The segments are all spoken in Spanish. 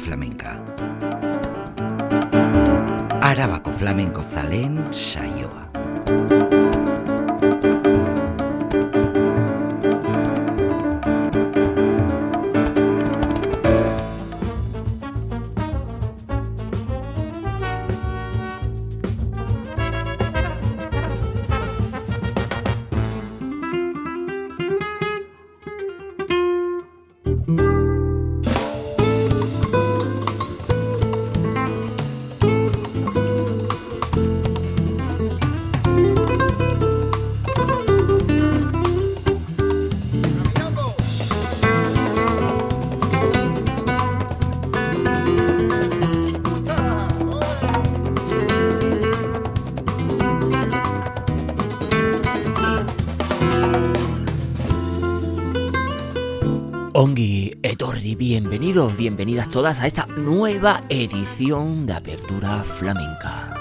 Flamenca. Arábaco flamenco zalén saioa. Bienvenidas todas a esta nueva edición de Apertura Flamenca.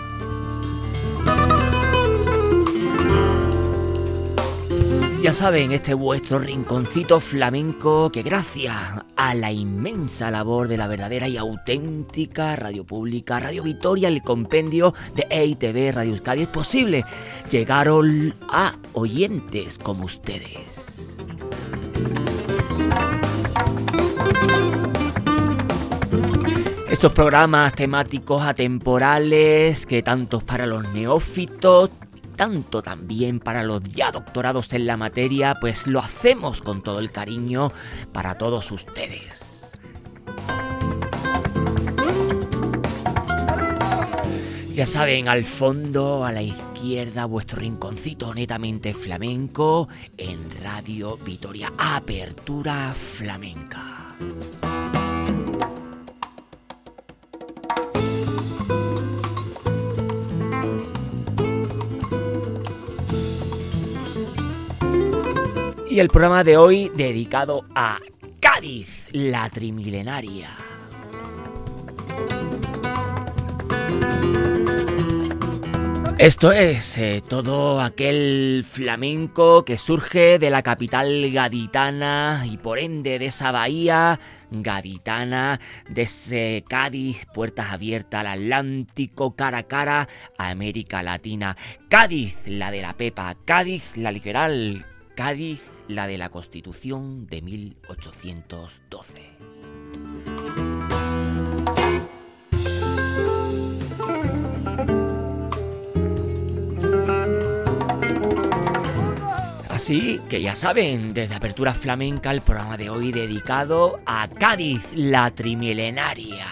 Ya saben, este vuestro rinconcito flamenco que gracias a la inmensa labor de la verdadera y auténtica radio pública, Radio Vitoria, el compendio de EITV Radio Euskadi es posible llegar a oyentes como ustedes. Estos programas temáticos atemporales que tanto para los neófitos, tanto también para los ya doctorados en la materia, pues lo hacemos con todo el cariño para todos ustedes. Ya saben, al fondo, a la izquierda, vuestro rinconcito netamente flamenco en Radio Vitoria. Apertura flamenca. Y el programa de hoy dedicado a Cádiz, la trimilenaria. Esto es eh, todo aquel flamenco que surge de la capital gaditana y por ende de esa bahía gaditana, de ese Cádiz, puertas abiertas al Atlántico, cara a cara a América Latina. Cádiz, la de la Pepa, Cádiz, la liberal, Cádiz, la de la Constitución de 1812. Así que ya saben, desde Apertura Flamenca el programa de hoy dedicado a Cádiz, la trimilenaria.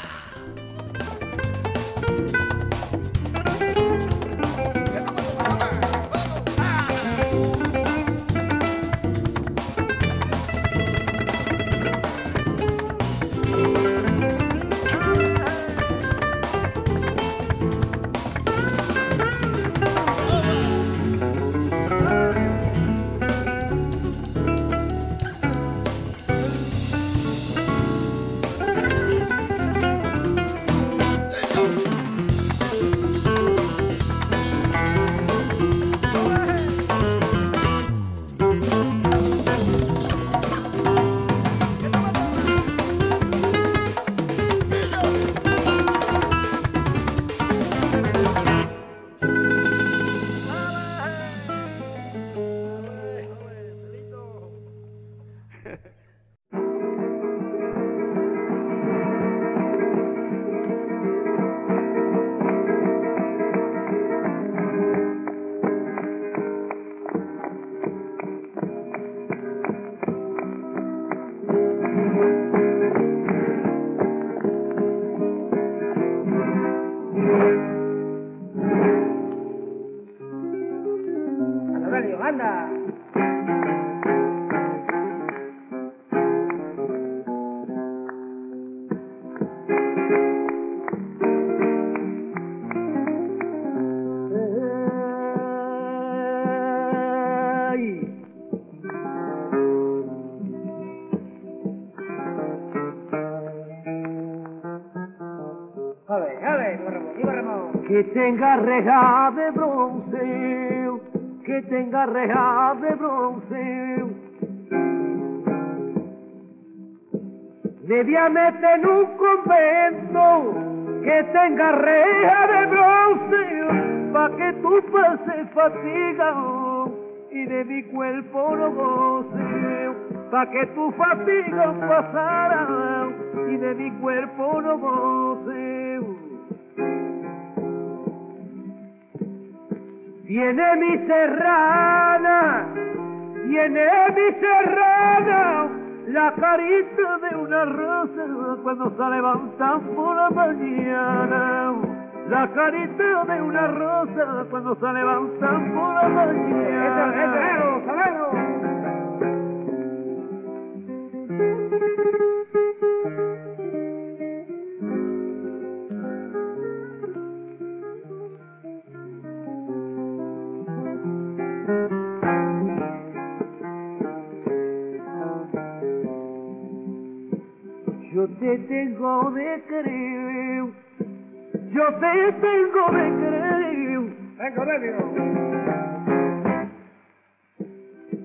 Que tenga reja de bronce, que tenga reja de bronce. Mediamente en un convento que tenga reja de bronce, pa' que tú pases fatiga y de mi cuerpo no goce, pa' que tu fatiga pasara y de mi cuerpo no goce. Viene mi serrana, viene mi serrana, la carita de una rosa cuando se levantan por la mañana. La carita de una rosa cuando se levantan por la mañana.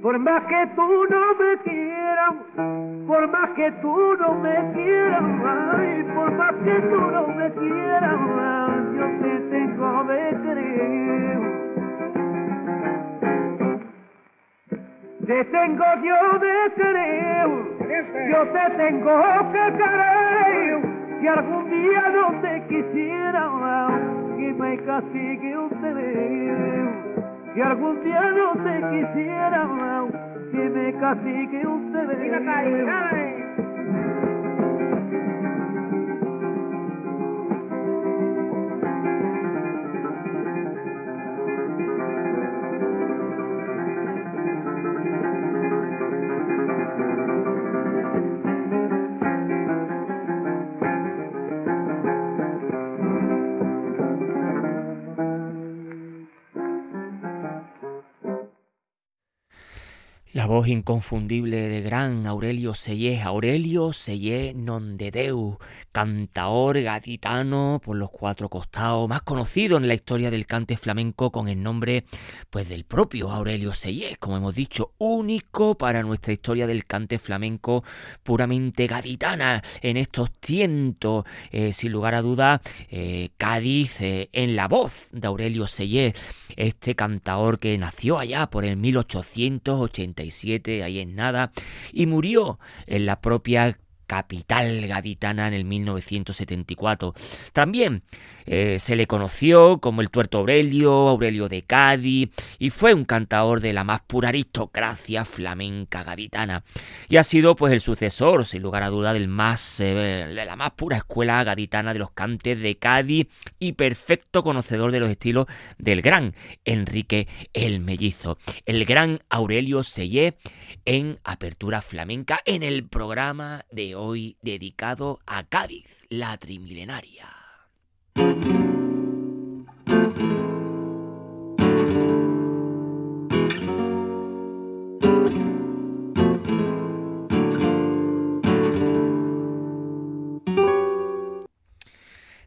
Por más que tú no me quieras, por más que tú no me quieras, ay, por más que tú no me quieras, yo te tengo de creer. Te tengo yo de querer, yo te tengo que querer. Si algún día no te quisiera, que me castigue usted. Si algún día no te quisiera, que me castigue usted. Voz inconfundible de gran Aurelio Sellé, Aurelio Sellé Nondedeu, cantaor gaditano por los cuatro costados, más conocido en la historia del cante flamenco con el nombre pues del propio Aurelio Sellé, como hemos dicho, único para nuestra historia del cante flamenco puramente gaditana en estos tientos, eh, sin lugar a duda, eh, Cádiz eh, en la voz de Aurelio Sellé, este cantaor que nació allá por el 1880 ahí en nada, y murió en la propia capital gaditana en el 1974. También eh, se le conoció como el tuerto Aurelio, Aurelio de Cádiz, y fue un cantador de la más pura aristocracia flamenca gaditana. Y ha sido pues el sucesor, sin lugar a duda, del más, eh, de la más pura escuela gaditana de los cantes de Cádiz y perfecto conocedor de los estilos del gran Enrique el Mellizo. El gran Aurelio Sellé en Apertura Flamenca en el programa de hoy dedicado a Cádiz, la trimilenaria.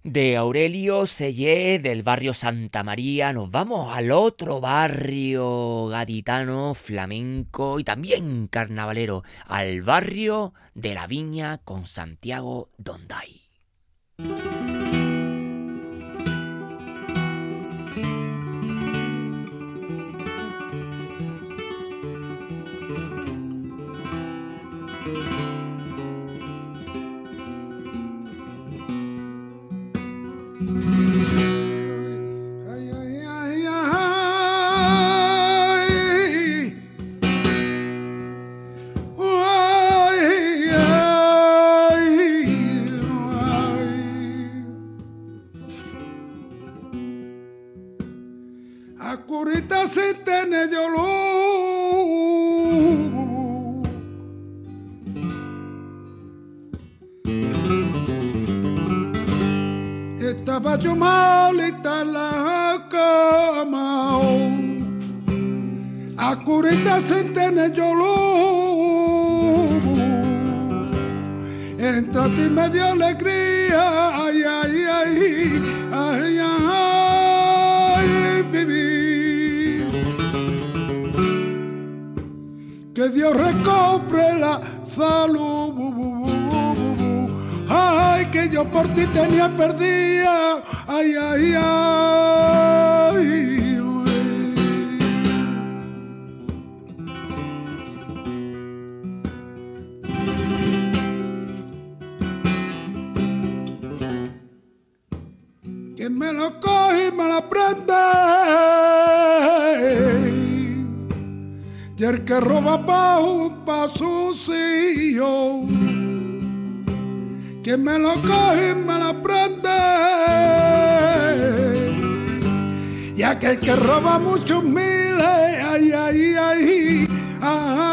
De Aurelio Sellé del barrio Santa María nos vamos al otro barrio gaditano, flamenco y también carnavalero, al barrio de la Viña con Santiago Donday. Salud. Ay, que yo por ti tenía perdida. Ay, ay, ay. que me lo coge y me lo prende. Y el que roba pa' un paso que me lo coge y me lo prende. Y aquel que roba muchos miles, ay, ay, ay, ay, ay,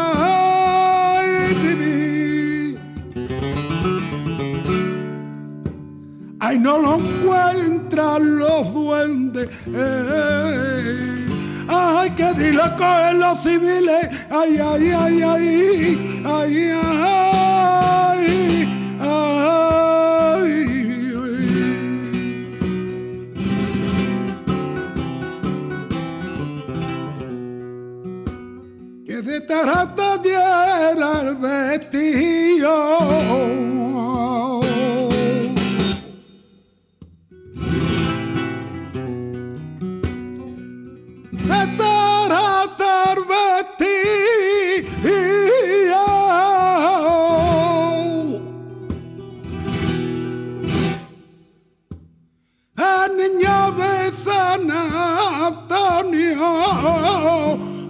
Ay, no lo encuentran los duendes. Ay, que dile cogen los civiles. Ay, ay, ay, ay, ay, ay, ay. Que de tarata diera el vestido. Antonio.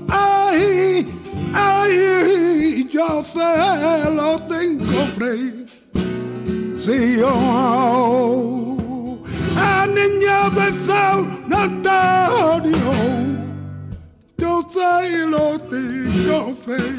Ay, ay, yo se lo tengo fe. Si yo A niña de San Antonio, yo se lo tengo precio.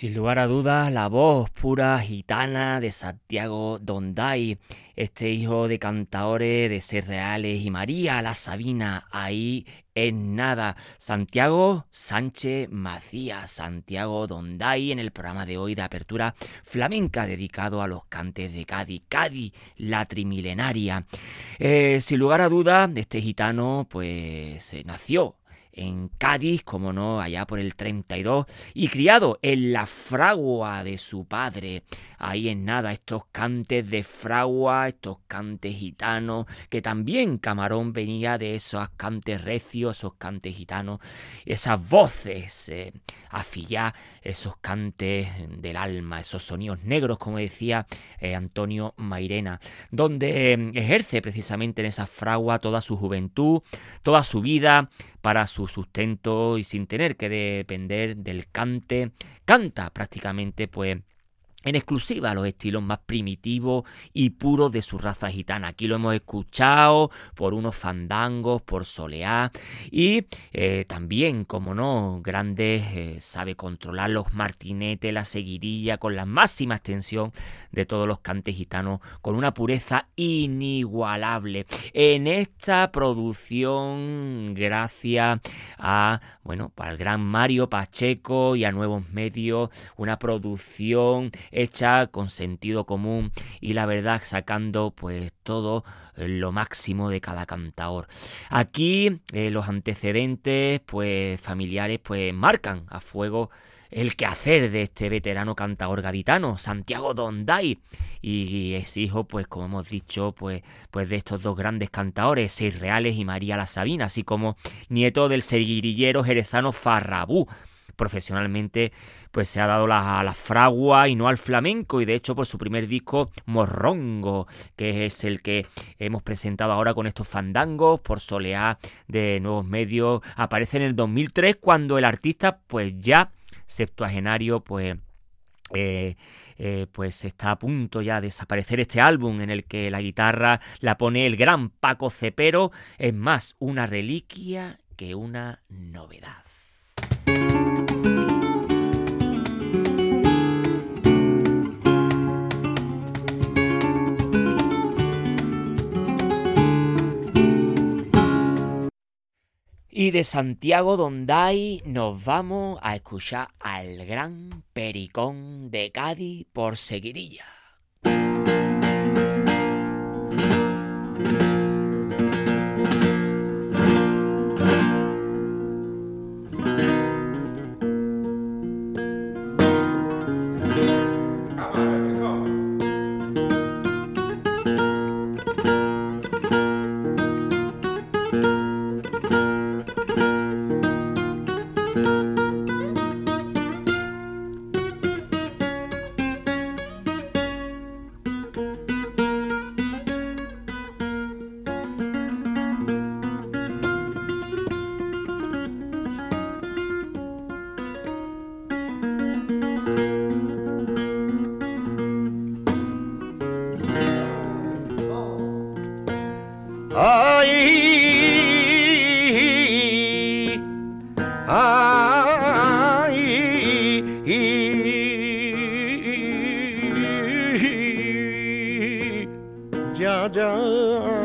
Sin lugar a dudas, la voz pura gitana de Santiago Donday, este hijo de cantaores de Ser Reales y María la Sabina, ahí en nada. Santiago Sánchez Macías, Santiago Donday, en el programa de hoy de apertura flamenca dedicado a los cantes de Cádiz. Cádiz, la trimilenaria. Eh, sin lugar a duda, este gitano pues eh, nació en Cádiz, como no, allá por el 32, y criado en la fragua de su padre. Ahí en nada, estos cantes de fragua, estos cantes gitanos, que también Camarón venía de esos cantes recios, esos cantes gitanos, esas voces eh, esos cantes del alma, esos sonidos negros, como decía eh, Antonio Mairena, donde eh, ejerce precisamente en esa fragua toda su juventud, toda su vida, para su sustento y sin tener que depender del cante, canta prácticamente pues en exclusiva los estilos más primitivos y puros de su raza gitana. Aquí lo hemos escuchado por unos fandangos, por soleá y eh, también, como no, grandes, eh, sabe controlar los martinetes, la seguidilla con la máxima extensión de todos los cantes gitanos, con una pureza inigualable. En esta producción, gracias a, bueno, para el gran Mario Pacheco y a Nuevos Medios, una producción hecha con sentido común y la verdad sacando pues todo eh, lo máximo de cada cantador. Aquí eh, los antecedentes pues familiares pues marcan a fuego el quehacer de este veterano cantador gaditano, Santiago Donday, y es hijo, pues como hemos dicho, pues, pues de estos dos grandes cantadores, Seis Reales y María la Sabina, así como nieto del seguirillero jerezano Farrabú. Profesionalmente, pues se ha dado la, la fragua y no al flamenco, y de hecho, pues su primer disco, Morrongo, que es el que hemos presentado ahora con estos fandangos por soleá de nuevos medios, aparece en el 2003 cuando el artista, pues ya septuagenario, pues... Eh, eh, pues está a punto ya de desaparecer este álbum en el que la guitarra la pone el gran Paco Cepero, es más una reliquia que una novedad. Y de Santiago Donday nos vamos a escuchar al gran Pericón de Cádiz por Seguirilla. जा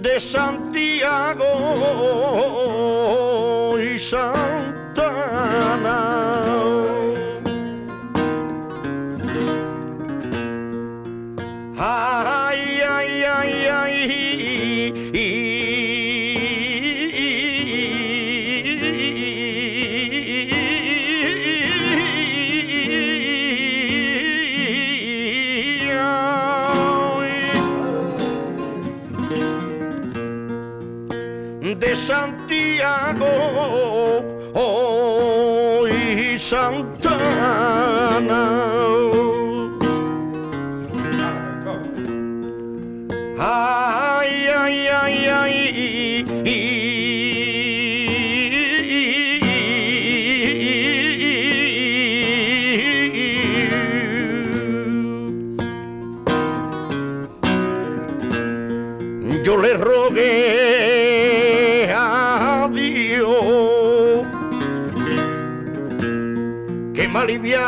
aliviará a,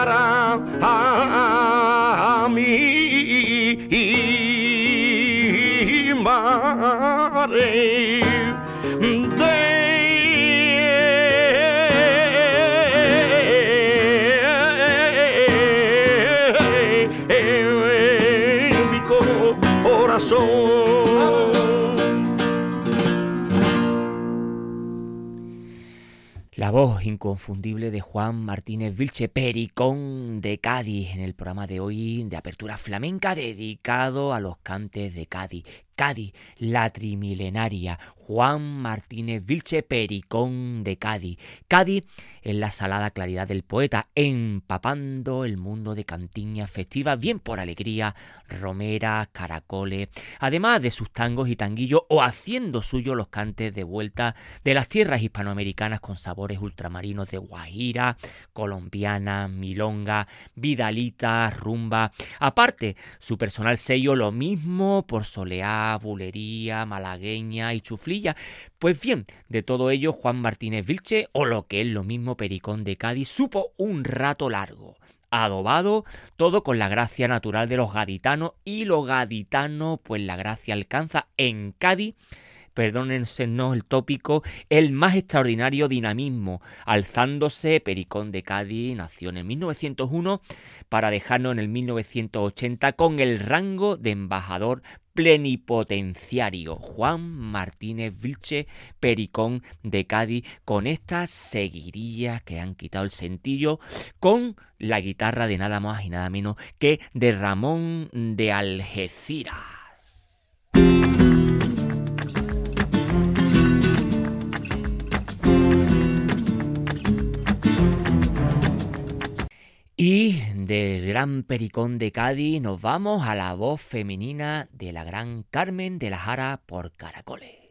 mí inconfundible de Juan Martínez Vilche, Pericón de Cádiz, en el programa de hoy de apertura flamenca dedicado a los cantes de Cádiz. Cádiz, la trimilenaria, Juan Martínez Vilche Pericón de Cádiz. Cádiz en la salada claridad del poeta, empapando el mundo de cantiñas festivas, bien por alegría, romeras, caracoles, además de sus tangos y tanguillos, o haciendo suyo los cantes de vuelta de las tierras hispanoamericanas con sabores ultramarinos de Guajira, colombiana, milonga, vidalita, rumba. Aparte, su personal sello lo mismo por bulería, malagueña y chuflí pues bien, de todo ello Juan Martínez Vilche, o lo que es lo mismo Pericón de Cádiz, supo un rato largo. Adobado, todo con la gracia natural de los gaditanos y los gaditanos pues la gracia alcanza en Cádiz perdónensenos el tópico, el más extraordinario dinamismo, alzándose Pericón de Cádiz, nació en 1901 para dejarnos en el 1980 con el rango de embajador plenipotenciario Juan Martínez Vilche Pericón de Cádiz con estas seguirías que han quitado el sentillo con la guitarra de nada más y nada menos que de Ramón de Algeciras. Y del gran Pericón de Cádiz nos vamos a la voz femenina de la gran Carmen de la Jara por Caracoles.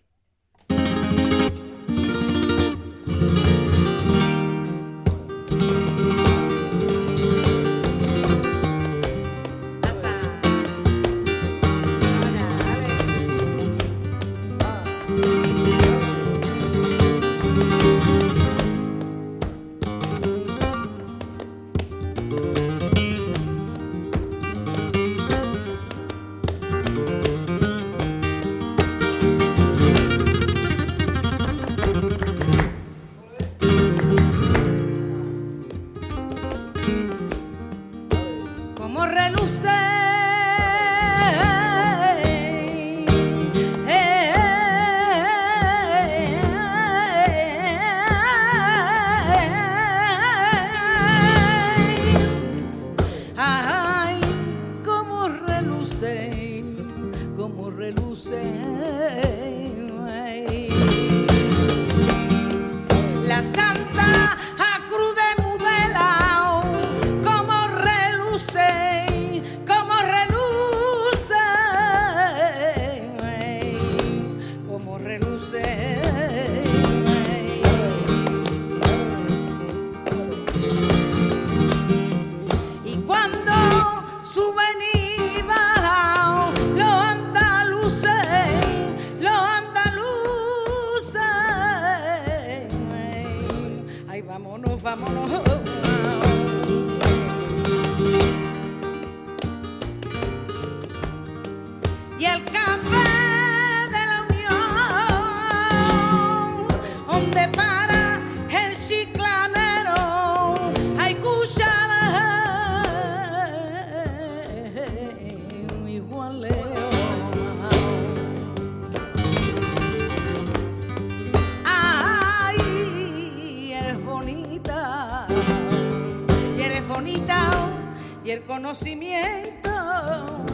el conocimiento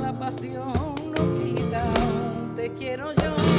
la pasión no quita. Te quiero yo.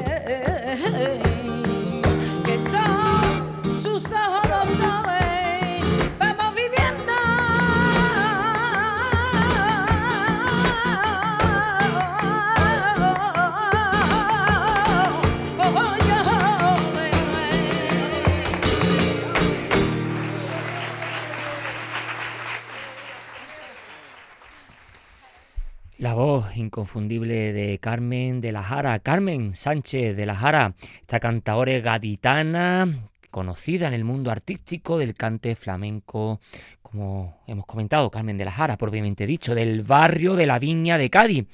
de Carmen de la Jara, Carmen Sánchez de la Jara, esta cantadora gaditana conocida en el mundo artístico del cante flamenco, como hemos comentado, Carmen de la Jara, propiamente dicho, del barrio de la Viña de Cádiz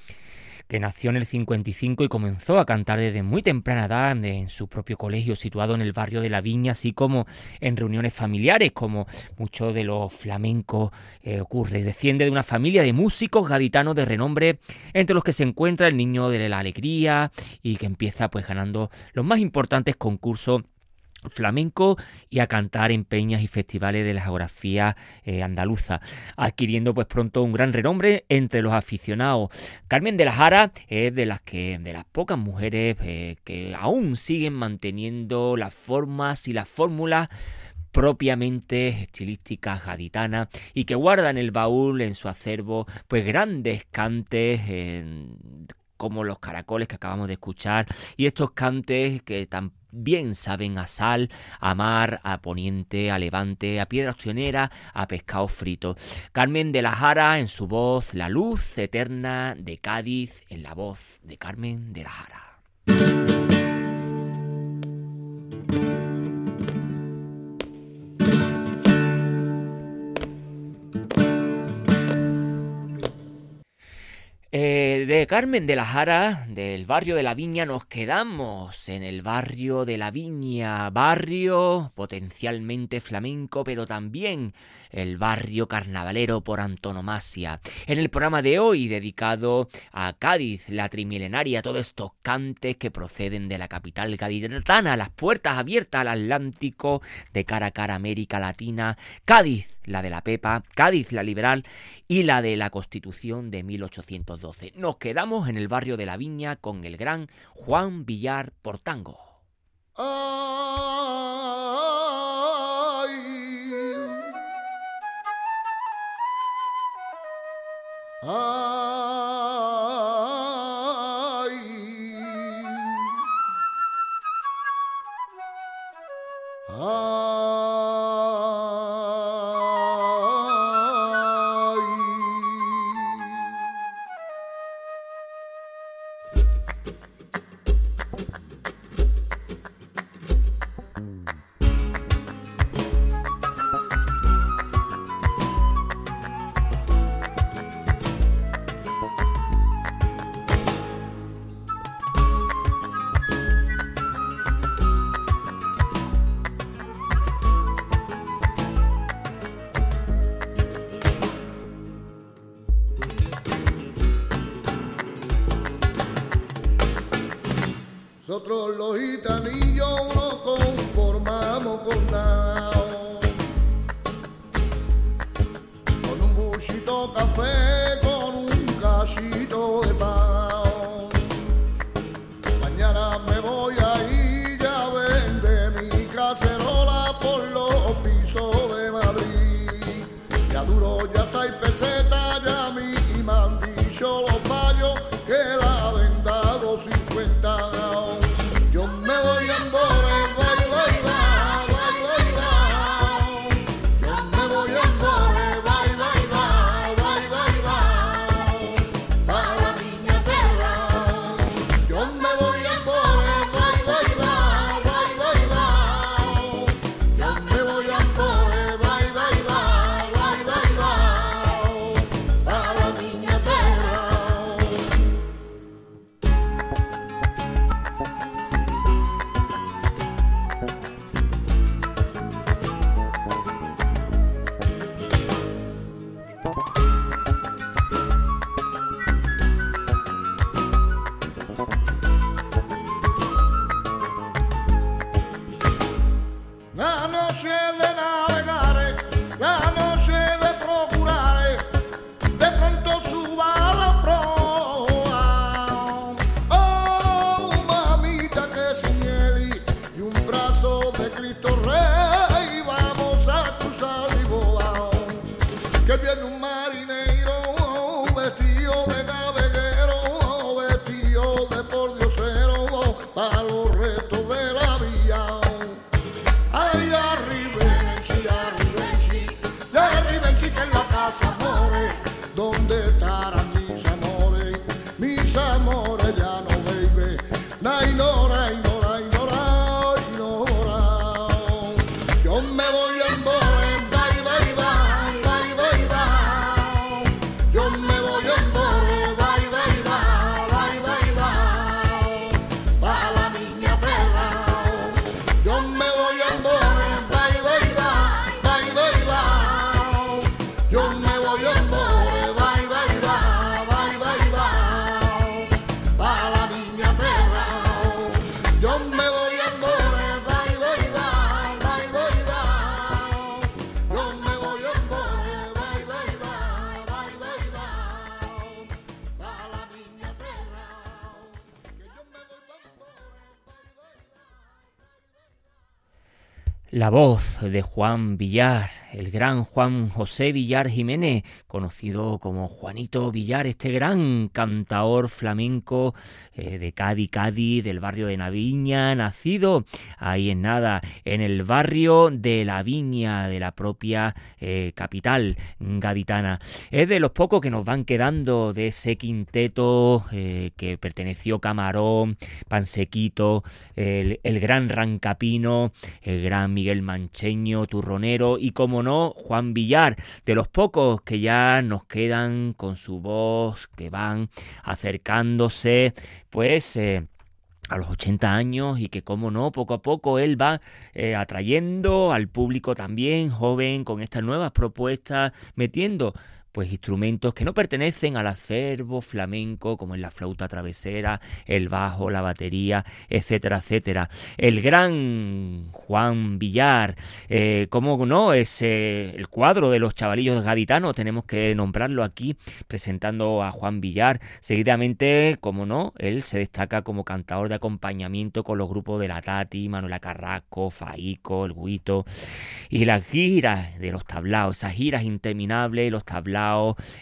que nació en el 55 y comenzó a cantar desde muy temprana edad en su propio colegio situado en el barrio de La Viña, así como en reuniones familiares, como mucho de los flamencos eh, ocurre. Desciende de una familia de músicos gaditanos de renombre, entre los que se encuentra el niño de la alegría y que empieza pues ganando los más importantes concursos flamenco y a cantar en peñas y festivales de la geografía eh, andaluza, adquiriendo pues pronto un gran renombre entre los aficionados. Carmen de la Jara es de las que de las pocas mujeres eh, que aún siguen manteniendo las formas y las fórmulas propiamente estilísticas gaditanas y que guarda en el baúl en su acervo pues grandes cantes como los caracoles que acabamos de escuchar y estos cantes que también saben a sal, a mar, a poniente, a levante, a piedra opcionera, a pescado frito. Carmen de la Jara en su voz, la luz eterna de Cádiz en la voz de Carmen de la Jara. Eh, de Carmen de la Jara, del barrio de la Viña, nos quedamos en el barrio de la Viña, barrio potencialmente flamenco, pero también el barrio carnavalero por antonomasia. En el programa de hoy, dedicado a Cádiz, la trimilenaria, todos estos cantes que proceden de la capital gaditana, las puertas abiertas al Atlántico, de cara a cara América Latina, Cádiz, la de la Pepa, Cádiz, la liberal, y la de la Constitución de 1812. Nos quedamos en el barrio de la Viña con el gran Juan Villar Portango. La voz de Juan Villar, gran Juan José Villar Jiménez, conocido como Juanito Villar, este gran cantaor flamenco eh, de Cádiz, Cádiz, del barrio de Naviña, nacido ahí en nada, en el barrio de La Viña, de la propia eh, capital gaditana. Es de los pocos que nos van quedando de ese quinteto eh, que perteneció Camarón, Pansequito, el, el gran Rancapino, el gran Miguel Mancheño, Turronero y, como no, Juan Villar, de los pocos que ya nos quedan con su voz, que van acercándose, pues... eh, a los 80 años y que, como no, poco a poco él va eh, atrayendo al público también joven con estas nuevas propuestas, metiendo pues instrumentos que no pertenecen al acervo flamenco, como en la flauta travesera, el bajo, la batería, etcétera, etcétera. El gran Juan Villar, eh, como no, es el cuadro de los chavalillos gaditanos, tenemos que nombrarlo aquí, presentando a Juan Villar. Seguidamente, como no, él se destaca como cantador de acompañamiento con los grupos de la Tati, Manuela Carrasco, Faico, el Guito, y las giras de los tablaos, esas giras interminables, los tablaos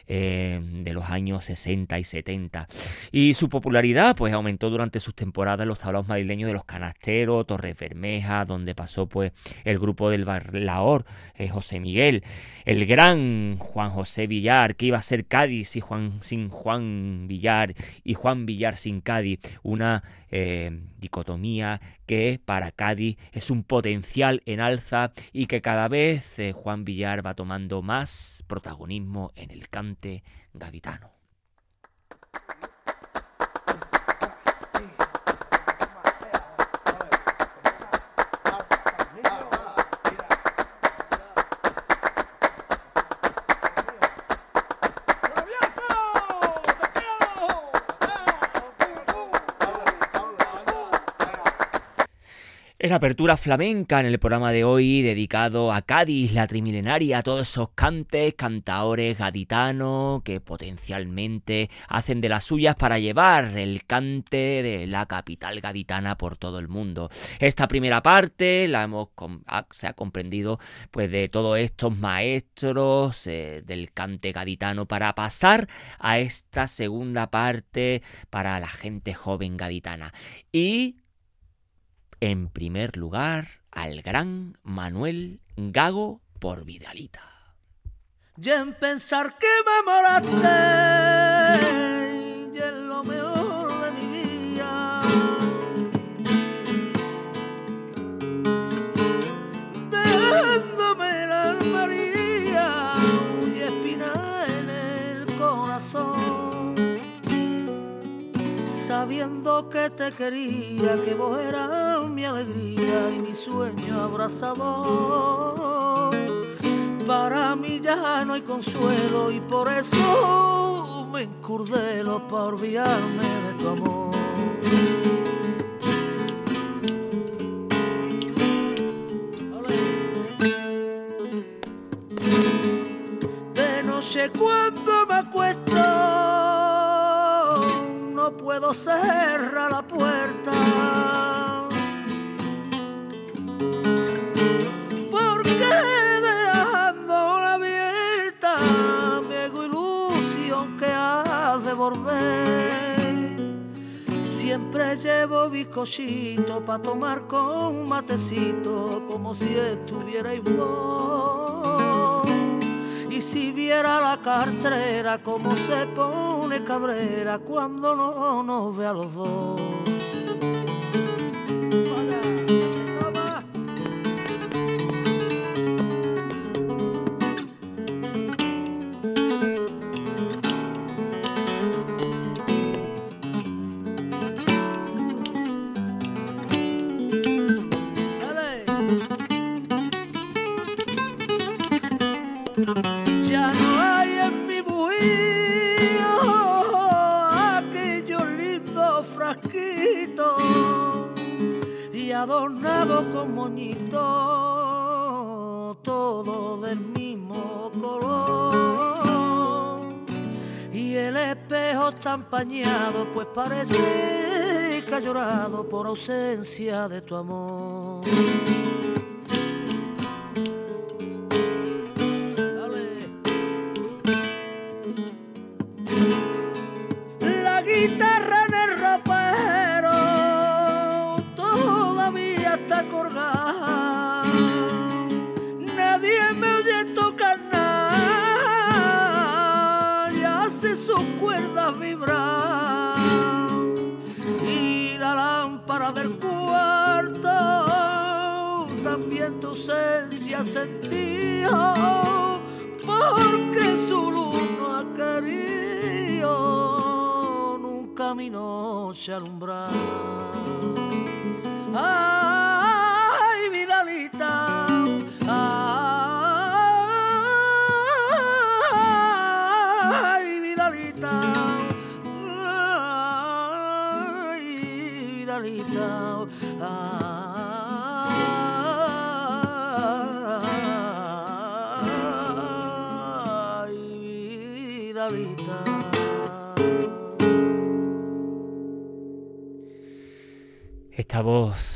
eh, de los años 60 y 70. Y su popularidad pues aumentó durante sus temporadas en los tablaos madrileños de los Canasteros, Torres Bermeja, donde pasó pues el grupo del Barlaor, eh, José Miguel, el gran Juan José Villar, que iba a ser Cádiz y Juan, sin Juan Villar y Juan Villar sin Cádiz, una eh, dicotomía que para Cádiz es un potencial en alza y que cada vez eh, Juan Villar va tomando más protagonismo en el cante gaditano. En apertura flamenca en el programa de hoy dedicado a Cádiz, la trimilenaria, a todos esos cantes, cantaores gaditanos que potencialmente hacen de las suyas para llevar el cante de la capital gaditana por todo el mundo. Esta primera parte la hemos se ha comprendido pues de todos estos maestros eh, del cante gaditano para pasar a esta segunda parte para la gente joven gaditana. Y en primer lugar al gran Manuel Gago por Vidalita. Y en pensar que me moraste y en lo mejor sabiendo que te quería que vos eras mi alegría y mi sueño abrazador para mí ya no hay consuelo y por eso me encurdelo para olvidarme de tu amor. De noche cuando me acuesto puedo cerrar la puerta. Porque dejándola abierta me hago ilusión que has de volver. Siempre llevo bizcochito para tomar con matecito como si estuvierais vos. Si viera la cartera como se pone cabrera cuando no nos ve a los dos. Parece que ha llorado por ausencia de tu amor. Noche alumbrar. Ay, Esta voz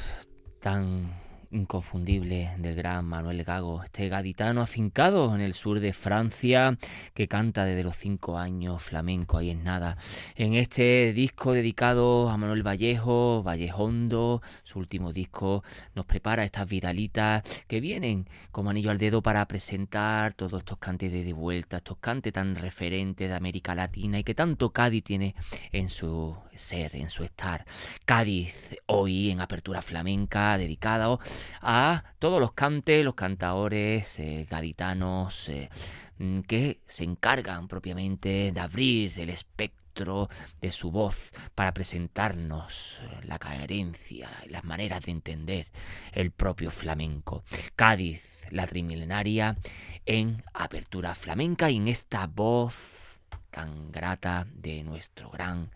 inconfundible del gran Manuel Gago, este gaditano afincado en el sur de Francia que canta desde los cinco años flamenco, ahí es nada. En este disco dedicado a Manuel Vallejo, Vallejondo, su último disco, nos prepara estas vidalitas que vienen como anillo al dedo para presentar todos estos cantes de, de vuelta, estos cantes tan referentes de América Latina y que tanto Cádiz tiene en su ser, en su estar. Cádiz hoy en apertura flamenca dedicada a todos los cantes, los cantaores eh, gaditanos eh, mm, que se encargan propiamente de abrir el espectro de su voz para presentarnos eh, la carencia las maneras de entender el propio flamenco. Cádiz, la trimilenaria, en apertura flamenca y en esta voz tan grata de nuestro gran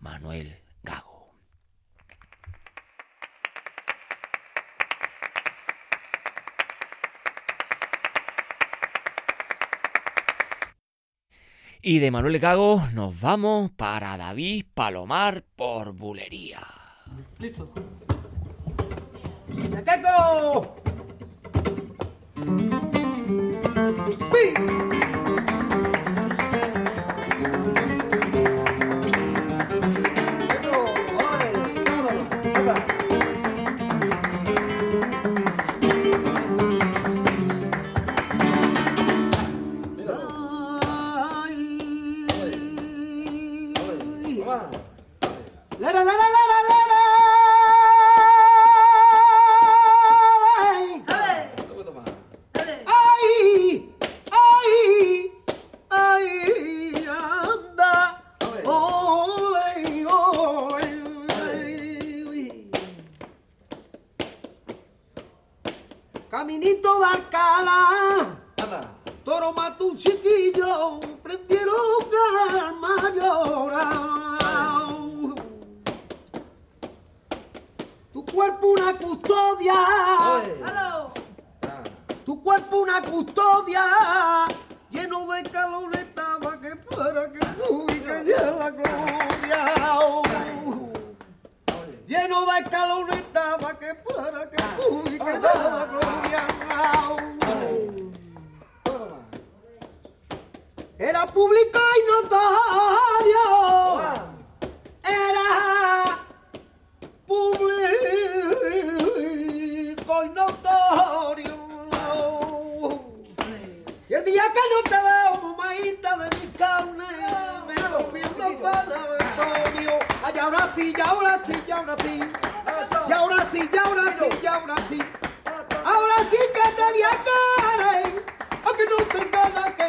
Manuel Gago. Y de Manuel Gago nos vamos para David Palomar por Bulería. Listo. Y el acá no te veo, mamaita de mis carnes. Me lo pierdo para Antonio. Ay, ahora sí, ya ahora sí, ya ahora sí. Y ahora sí, ya ahora sí, ya ahora sí. Ahora sí que te vi a cara, aunque no tenga nada que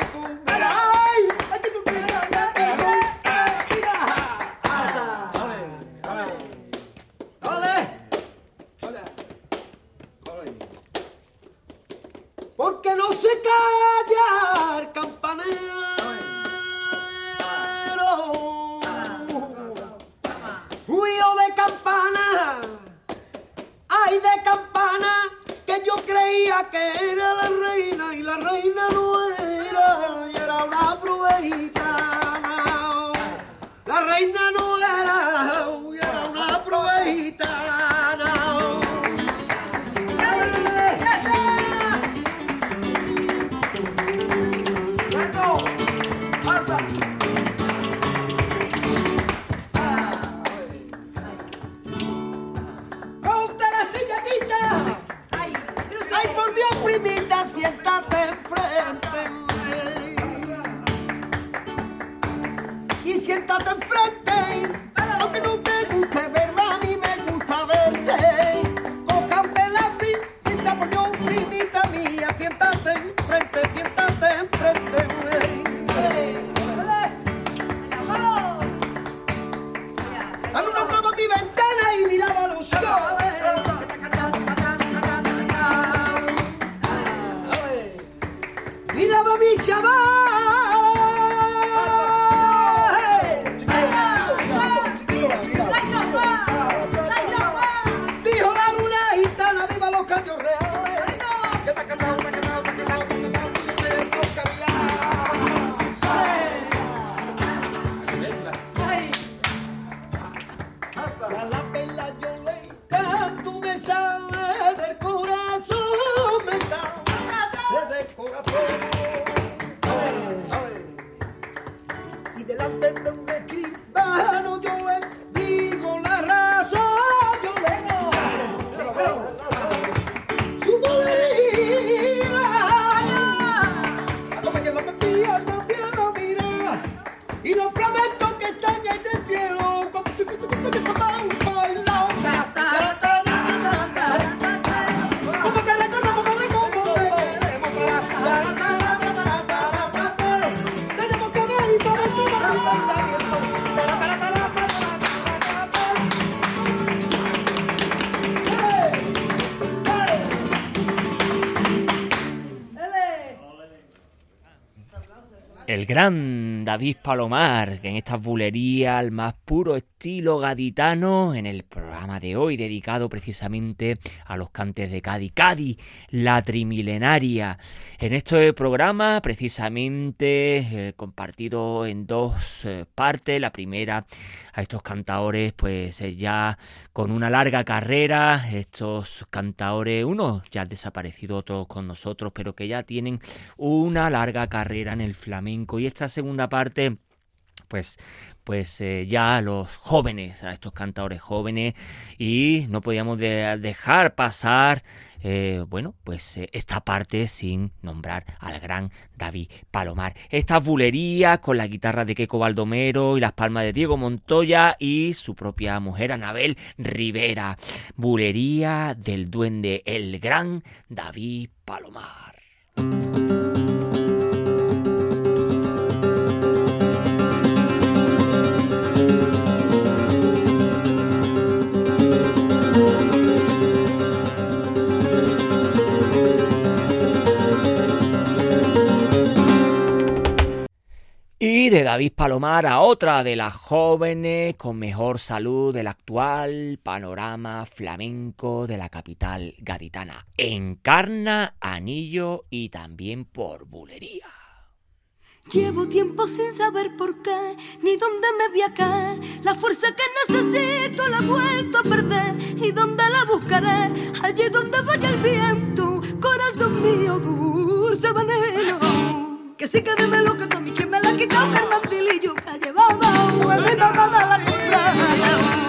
gran David Palomar, que en esta bulería al más puro estilo gaditano, en el programa de hoy, dedicado precisamente los cantes de Cádiz. Cádiz, la trimilenaria. En este programa, precisamente, eh, compartido en dos eh, partes. La primera, a estos cantadores, pues eh, ya con una larga carrera, estos cantadores, unos ya han desaparecido, otros con nosotros, pero que ya tienen una larga carrera en el flamenco. Y esta segunda parte pues, pues eh, ya los jóvenes, a estos cantadores jóvenes, y no podíamos de- dejar pasar, eh, bueno, pues eh, esta parte sin nombrar al gran David Palomar. Esta bulería con la guitarra de Keco Baldomero y las palmas de Diego Montoya y su propia mujer Anabel Rivera. Bulería del duende, el gran David Palomar. Y de David Palomar a otra de las jóvenes con mejor salud del actual panorama flamenco de la capital gaditana. Encarna, anillo y también por bulería. Llevo tiempo sin saber por qué, ni dónde me voy a. La fuerza que necesito la he vuelto a perder. ¿Y dónde la buscaré? Allí donde vaya el viento. Corazón mío, dulce veneno. Que sí que dime lo que tomé, que me la ha quitado el mantilillo que llevaba. A mi mamá da la contraria.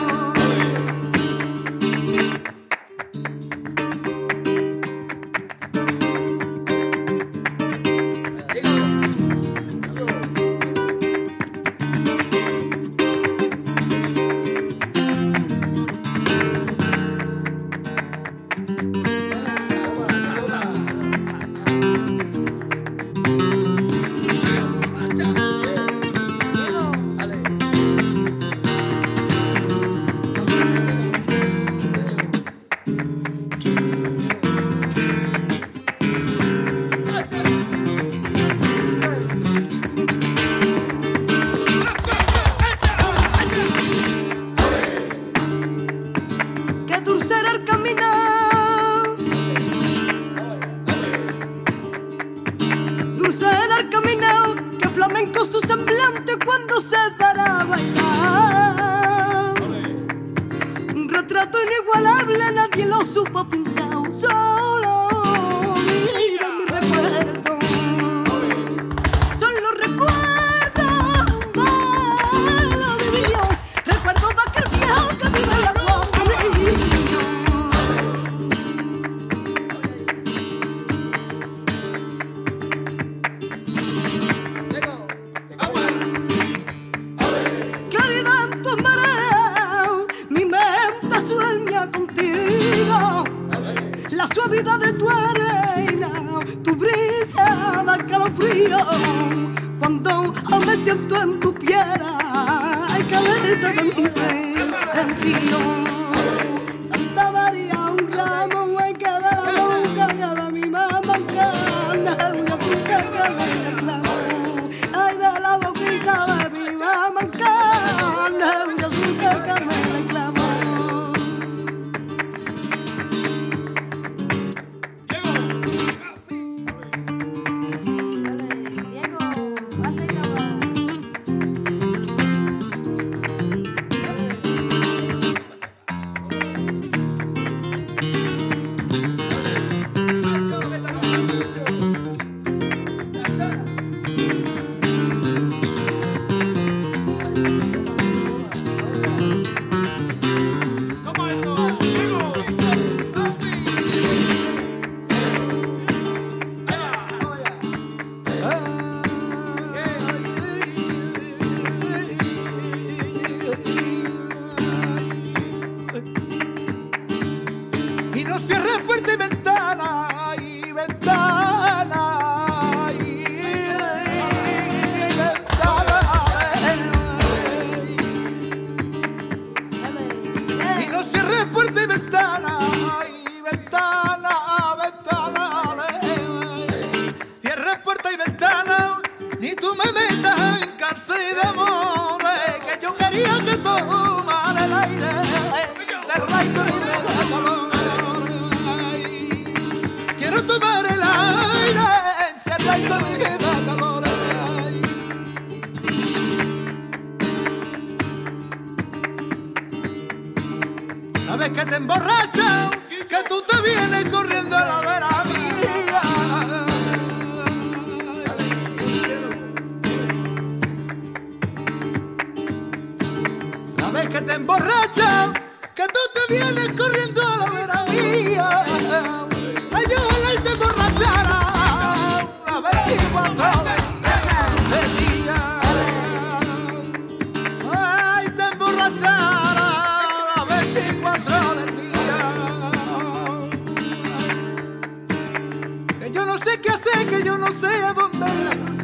sea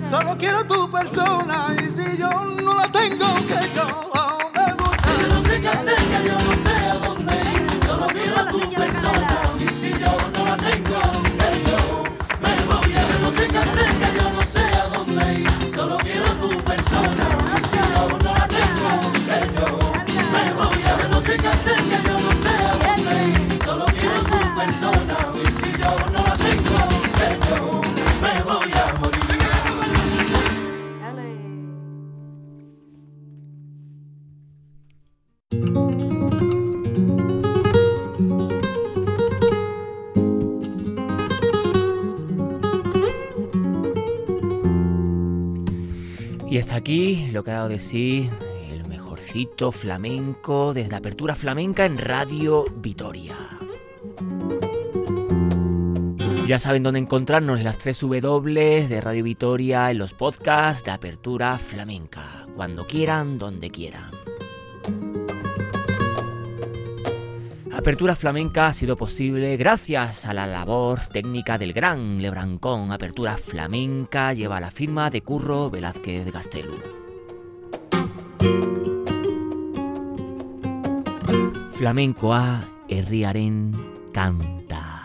solo quiero tu persona y si yo no la tengo que aquí lo que ha dado de sí el mejorcito flamenco desde Apertura Flamenca en Radio Vitoria. Ya saben dónde encontrarnos las 3 W de Radio Vitoria, en los podcasts de Apertura Flamenca, cuando quieran, donde quieran. apertura flamenca ha sido posible gracias a la labor técnica del gran Lebrancón. Apertura flamenca lleva la firma de Curro Velázquez Gastelu. Flamenkoa herriaren canta.